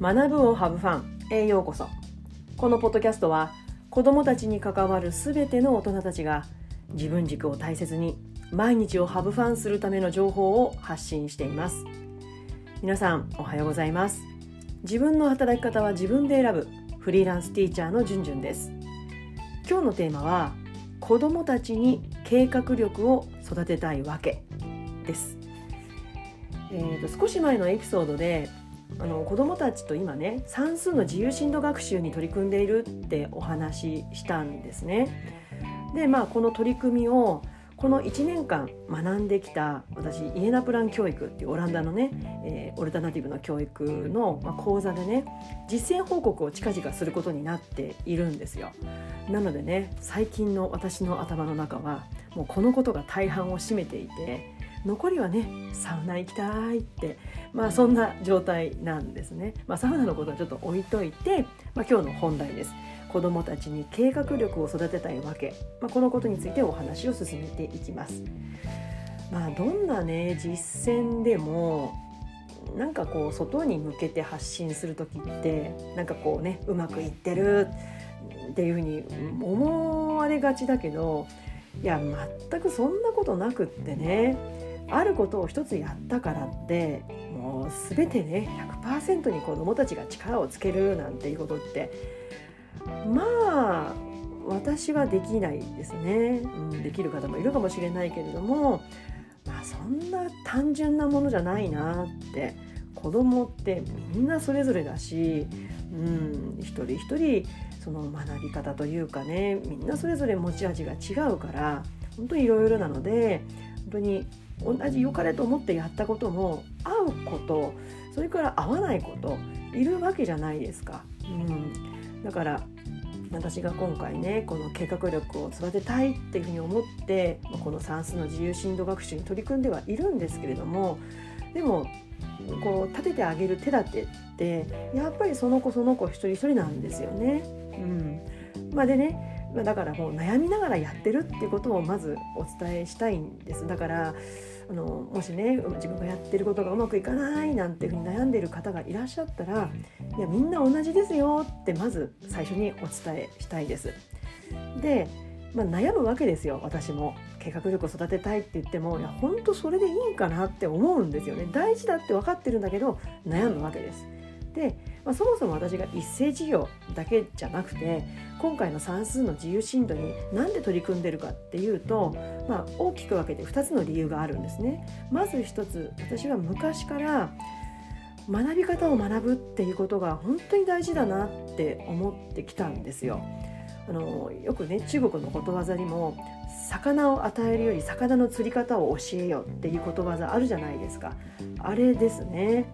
学ぶをハブファン。へようこそ。このポッドキャストは子どもたちに関わるすべての大人たちが自分軸を大切に毎日をハブファンするための情報を発信しています。皆さんおはようございます。自分の働き方は自分で選ぶフリーランスティーチャーのじゅんじゅんです。今日のテーマは子どもたちに計画力を育てたいわけです、えーと、少し前のエピソードであの子どもたちと今ね算数の自由進度学習に取り組んでいるってお話ししたんですね。でまあこの取り組みをこの1年間学んできた私イエナプラン教育っていうオランダのね、えー、オルタナティブな教育の、まあ、講座でね実践報告を近々することになっているんですよ。なのでね最近の私の頭の中はもうこのことが大半を占めていて残りはねサウナ行きたいってまあそんな状態なんですね、まあ、サウナのことはちょっと置いといて、まあ、今日の本題です。子どもたちに計画力を育てたいわけ、まあ、このことについてお話を進めていきます。まあどんなね実践でもなんかこう外に向けて発信する時ってなんかこうねうまくいってるっていうふうに思われがちだけどいや全くそんなことなくってねあることを一つやったからってもう全てね100%に子どもたちが力をつけるなんていうことってまあ私はできないですね、うん、できる方もいるかもしれないけれどもまあそんな単純なものじゃないなって子供ってみんなそれぞれだし、うん、一人一人その学び方というかねみんなそれぞれ持ち味が違うから本当にいろいろなので本当に同じ良かれと思ってやったことも合うことそれから合わないこといるわけじゃないですか。うん、だから私が今回ねこの計画力を育てたいっていうふうに思ってこの算数の自由進度学習に取り組んではいるんですけれどもでもこう立ててあげる手立てってやっぱりその子その子一人一人なんですよね。うんまあ、でねだからもう悩みながらやってるっていうことをまずお伝えしたいんですだからあのもしね自分がやってることがうまくいかないなんていうふうに悩んでいる方がいらっしゃったらいやみんな同じですよってまず最初にお伝えしたいです。で、まあ、悩むわけですよ私も計画力を育てたいって言ってもいや本当それでいいんかなって思うんですよね大事だって分かってるんだけど悩むわけです。で、まあ、そもそも私が一斉授業だけじゃなくて今回の算数の自由進度に何で取り組んでるかっていうと、まあ、大きく分けて2つの理由があるんですね。まず1つ私は昔から学び方を学ぶっていうことが本当に大事だなって思ってきたんですよ。あのよくね中国のことわざにも魚を与えるより魚の釣り方を教えよっていうことわざあるじゃないですかあれですね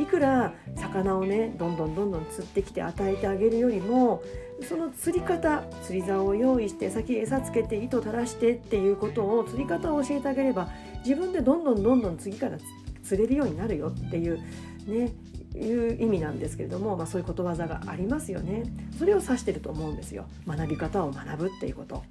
いくら魚をねどんどんどんどん釣ってきて与えてあげるよりもその釣り方釣り竿を用意して先餌つけて糸垂らしてっていうことを釣り方を教えてあげれば自分でどんどんどんどん次から釣れるようになるよっていうねいう意味なんですけれども、まあ、そういうことわざがありますよね。それを指してると思うんですよ。学び方を学ぶっていうこと。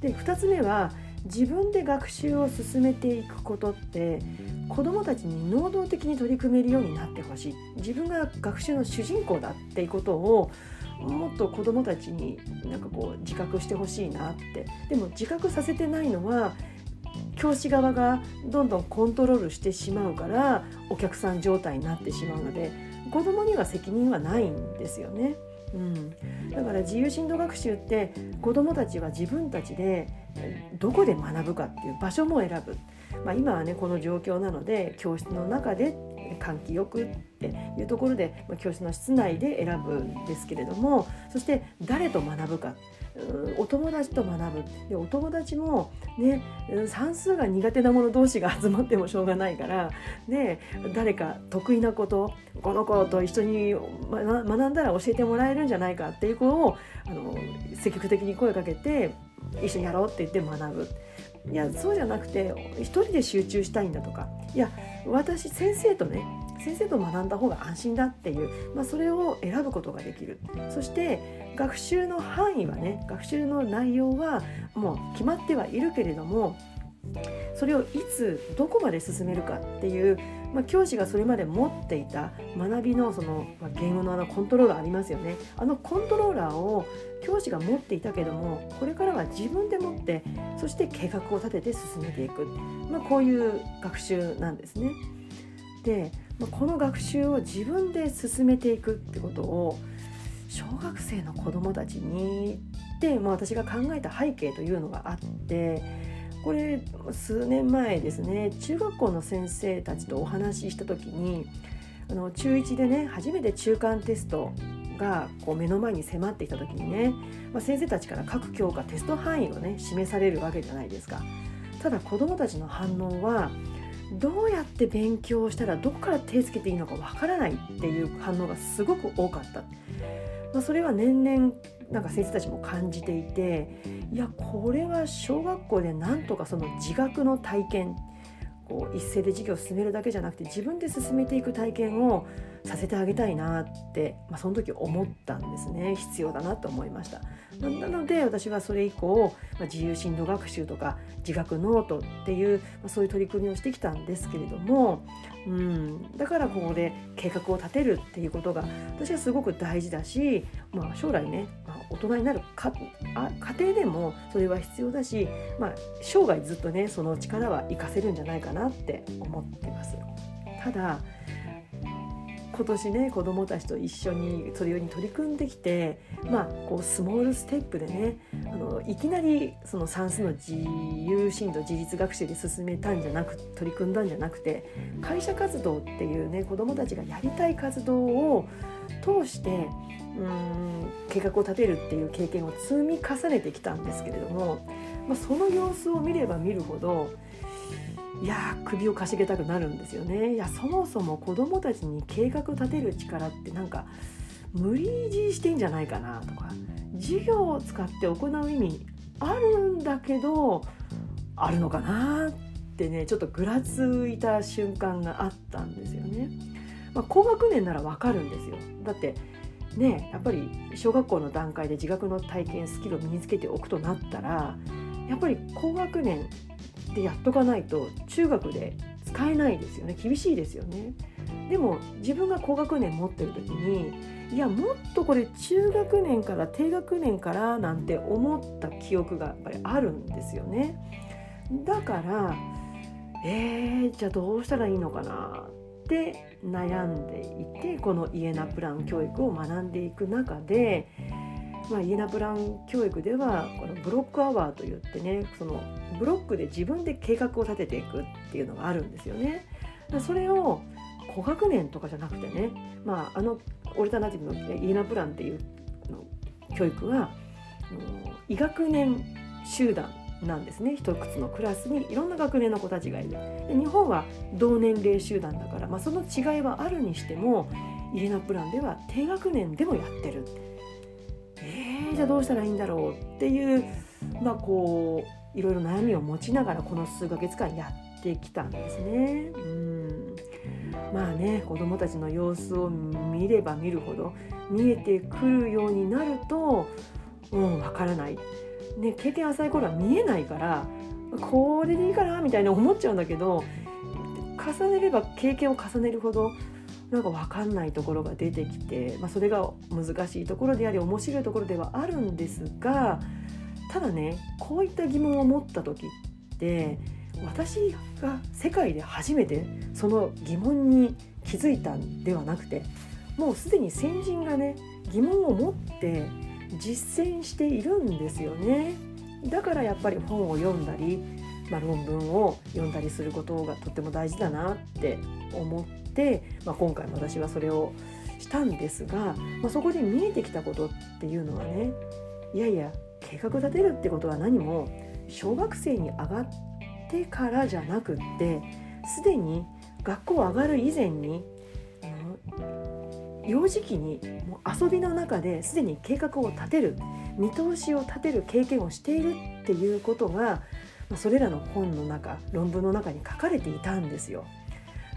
で2つ目は自分で学習を進めていくことって子どもたちに能動的に取り組めるようになってほしい。自分が学習の主人公だっていうことをもっと子どもたちになんかこう自覚してほしいなって。でも自覚させてないのは教師側がどんどんコントロールしてしまうからお客さん状態になってしまうので子どもには責任はないんですよね。うん、だから自由進度学習って子どもたちは自分たちでどこで学ぶかっていう場所も選ぶ、まあ、今はねこの状況なので教室の中で換気よくっていうところで、まあ、教室の室内で選ぶんですけれどもそして誰と学ぶかお友達と学ぶでお友達も、ね、算数が苦手な者同士が集まってもしょうがないからで誰か得意なことこの子と一緒に学んだら教えてもらえるんじゃないかっていう子をあの積極的に声かけて一緒にやろうって言って学ぶ。いやそうじゃなくて1人で集中したいんだとか。いや私先生とね先生と学んだ方が安心だっていう、まあ、それを選ぶことができる。そして学習の範囲はね学習の内容はもう決まってはいるけれどもそれをいつどこまで進めるかっていう、まあ、教師がそれまで持っていた学びのその、まあ、言語のあのコントローラーありますよねあのコントローラーを教師が持っていたけどもこれからは自分で持ってそして計画を立てて進めていく、まあ、こういう学習なんですね。で、まあ、この学習を自分で進めていくってことを小学生の子どもたちにで、まあ、私が考えた背景というのがあってこれ数年前ですね中学校の先生たちとお話しした時にあの中1でね初めて中間テストがこう目の前に迫ってきた時にね、まあ、先生たちから各教科テスト範囲をね示されるわけじゃないですか。ただ子どもたちの反応はどうやって勉強したらどこから手つけていいのかわからないっていう反応がすごく多かった。まあ、それは年々なんか先生たちも感じていていやこれは小学校でなんとかその自学の体験こう一斉で授業を進めるだけじゃなくて自分で進めていく体験をさせてあげたいなって、まあ、その時思ったんですね。必要だなと思いました。なので私はそれ以降、まあ、自由進路学習とか自学ノートっていう、まあ、そういう取り組みをしてきたんですけれども、うん、だからここで計画を立てるっていうことが私はすごく大事だし、まあ、将来ね、大人になるかあ家庭でもそれは必要だし、まあ、生涯ずっとねその力は活かせるんじゃないかなって思ってます。ただ今年ね子どもたちと一緒にそれに取り組んできてまあこうスモールステップでねあのいきなりその算数の自由進路自立学習で進めたんじゃなく取り組んだんじゃなくて会社活動っていうね子どもたちがやりたい活動を通してうん計画を立てるっていう経験を積み重ねてきたんですけれども、まあ、その様子を見れば見るほどいや首をかしげたくなるんですよね。いやそもそも子どもたちに計画立てる力ってなんか無理強いしてんじゃないかなとか。授業を使って行う意味あるんだけどあるのかなってねちょっとぐらついた瞬間があったんですよね。まあ、高学年ならわかるんですよ。だってねやっぱり小学校の段階で自学の体験スキルを身につけておくとなったらやっぱり高学年でやっとかないと中学で使えないですよね。厳しいですよね。でも自分が高学年持ってる時にいやもっとこれ中学年から低学年からなんて思った記憶がやっぱりあるんですよね。だからえー、じゃあどうしたらいいのかなって悩んでいてこのイエナプラン教育を学んでいく中でまあ、イエナプラン教育ではこのブロックアワーといってねそのブロックで自分で計画を立てていくっていうのがあるんですよね。それを高学年とかじゃなくてね、まあ、あのオルタナティブのイエナプランっていう教育は医学年集団なんですね。一つのクラスにいろんな学年の子たちがいる。で日本は同年齢集団だから、まあ、その違いはあるにしてもイエナプランでは低学年でもやってる。えー、じゃあどうしたらいいんだろうっていうまあこういろいろ悩みを持ちながらこの数ヶ月間やってきたんですね。うんまあね子どもたちの様子を見れば見るほど見えてくるようになるとうんわからない、ね、経験浅い頃は見えないからこれでいいかなみたいに思っちゃうんだけど重ねれば経験を重ねるほどなんか分かんないところが出てきて、まあ、それが難しいところであり面白いところではあるんですがただねこういった疑問を持った時って私が世界で初めてその疑問に気づいたんではなくてもうすでに先人がね疑問を持って実践しているんですよね。だからやっぱり本を読んだり、まあ、論文を読んだりすることがとっても大事だなって思って、まあ、今回私はそれをしたんですが、まあ、そこで見えてきたことっていうのはねいやいや計画立てるってことは何も小学生に上がってからじゃなくってすでに学校上がる以前に幼児期にもう遊びの中ですでに計画を立てる見通しを立てる経験をしているっていうことがそれらの本の中論文の中に書かれていたんですよ。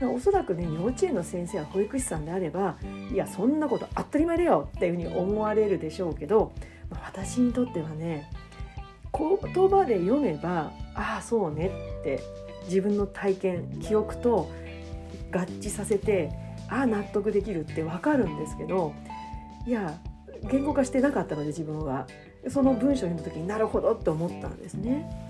おそらくね幼稚園の先生や保育士さんであればいやそんなこと当たり前だよっていうふうに思われるでしょうけど私にとってはね言葉で読めばああそうねって自分の体験記憶と合致させてああ納得できるって分かるんですけどいや言語化してなかったので自分はその文章を読んだ時になるほどって思ったんですね。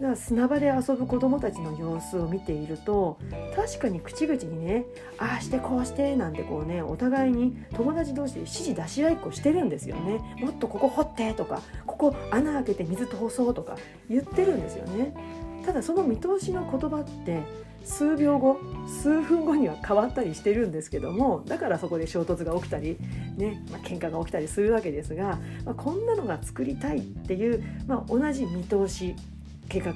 ら砂場で遊ぶ子どもたちの様子を見ていると確かに口々にねああしてこうしてなんてこうねお互いに友達同士で指示出し合いっこしてるんですよねもっとここ掘ってとかここ穴開けて水通そうとか言ってるんですよね。ただその見通しの言葉って数秒後数分後には変わったりしてるんですけどもだからそこで衝突が起きたりね、まあ、喧嘩が起きたりするわけですが、まあ、こんなのが作りたいっていう、まあ、同じ見通し計画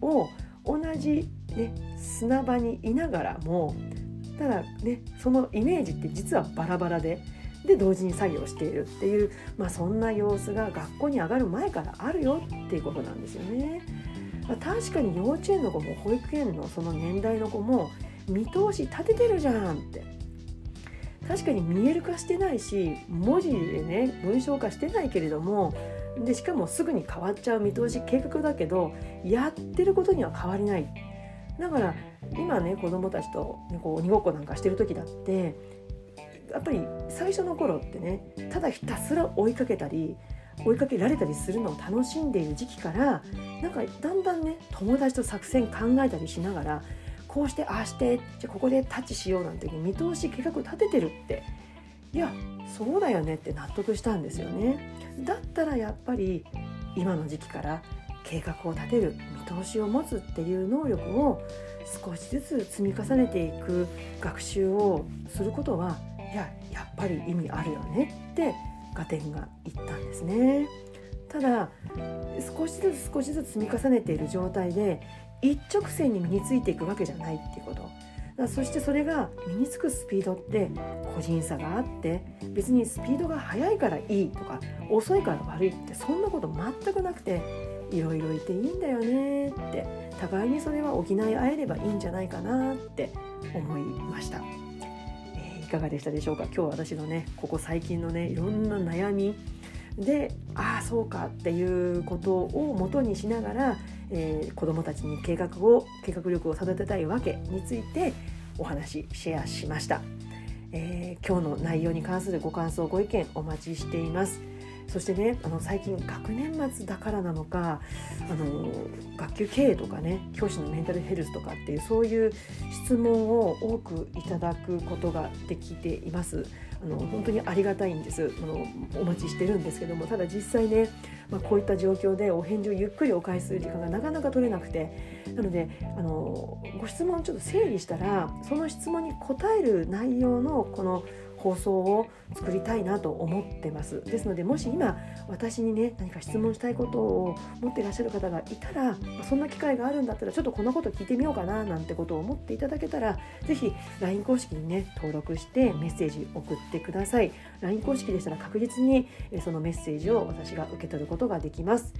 を同じ、ね、砂場にいながらもただねそのイメージって実はバラバラでで同時に作業しているっていう、まあ、そんな様子が学校に上がる前からあるよっていうことなんですよね。まあ、確かに幼稚園の子も保育園のその年代の子も見通し立ててるじゃんって確かに見える化してないし文字でね文章化してないけれどもでしかもすぐに変わっちゃう見通し計画だけどやってることには変わりない。だから今ね子供たちと、ね、こう鬼ごっこなんかしてる時だってやっぱり最初の頃ってねただひたすら追いかけたり追いかけられたりするのを楽しんでいる時期からなんかだんだんね友達と作戦考えたりしながらこうしてああしてじゃここでタッチしようなんていう見通し計画立ててるっていやそうだよねって納得したんですよね。だったらやっぱり今の時期から計画を立てる見通しを持つっていう能力を少しずつ積み重ねていく学習をすることはいややっぱり意味あるよねってガテンが言ったんですね。ただ少しずつ少しずつ積み重ねている状態で一直線に身についていくわけじゃないっていうこと。そしてそれが身につくスピードって個人差があって別にスピードが速いからいいとか遅いから悪いってそんなこと全くなくていろいろいていいんだよねって互いにそれは補い合えればいいんじゃないかなって思いました、いかがでしたでしょうか？今日私のねここ最近のねいろんな悩み。でああそうかっていうことをもとにしながらえー、子どもたちに計画を計画力を育てたいわけについてお話シェアしました、えー、今日の内容に関するご感想ご意見お待ちしています。そしてねあの最近学年末だからなのかあの学級経営とかね教師のメンタルヘルスとかっていうそういう質問を多くいただくことができています。あの本当にありがたいんですあのお待ちしてるんですけどもただ実際ね、まあ、こういった状況でお返事をゆっくりお返しする時間がなかなか取れなくてなのであのご質問ちょっと整理したらその質問に答える内容のこの放送を作りたいなと思ってます。ですのでもし今私にね何か質問したいことを持ってらっしゃる方がいたらそんな機会があるんだったらちょっとこんなこと聞いてみようかななんてことを思っていただけたら是非 LINE 公式にね登録してメッセージ送ってください。LINE 公式でしたら確実にそのメッセージを私が受け取ることができます。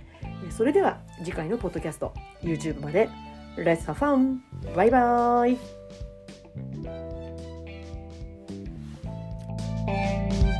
それでは次回のポッドキャスト YouTube まで。Let's have fun! バイバーイ é,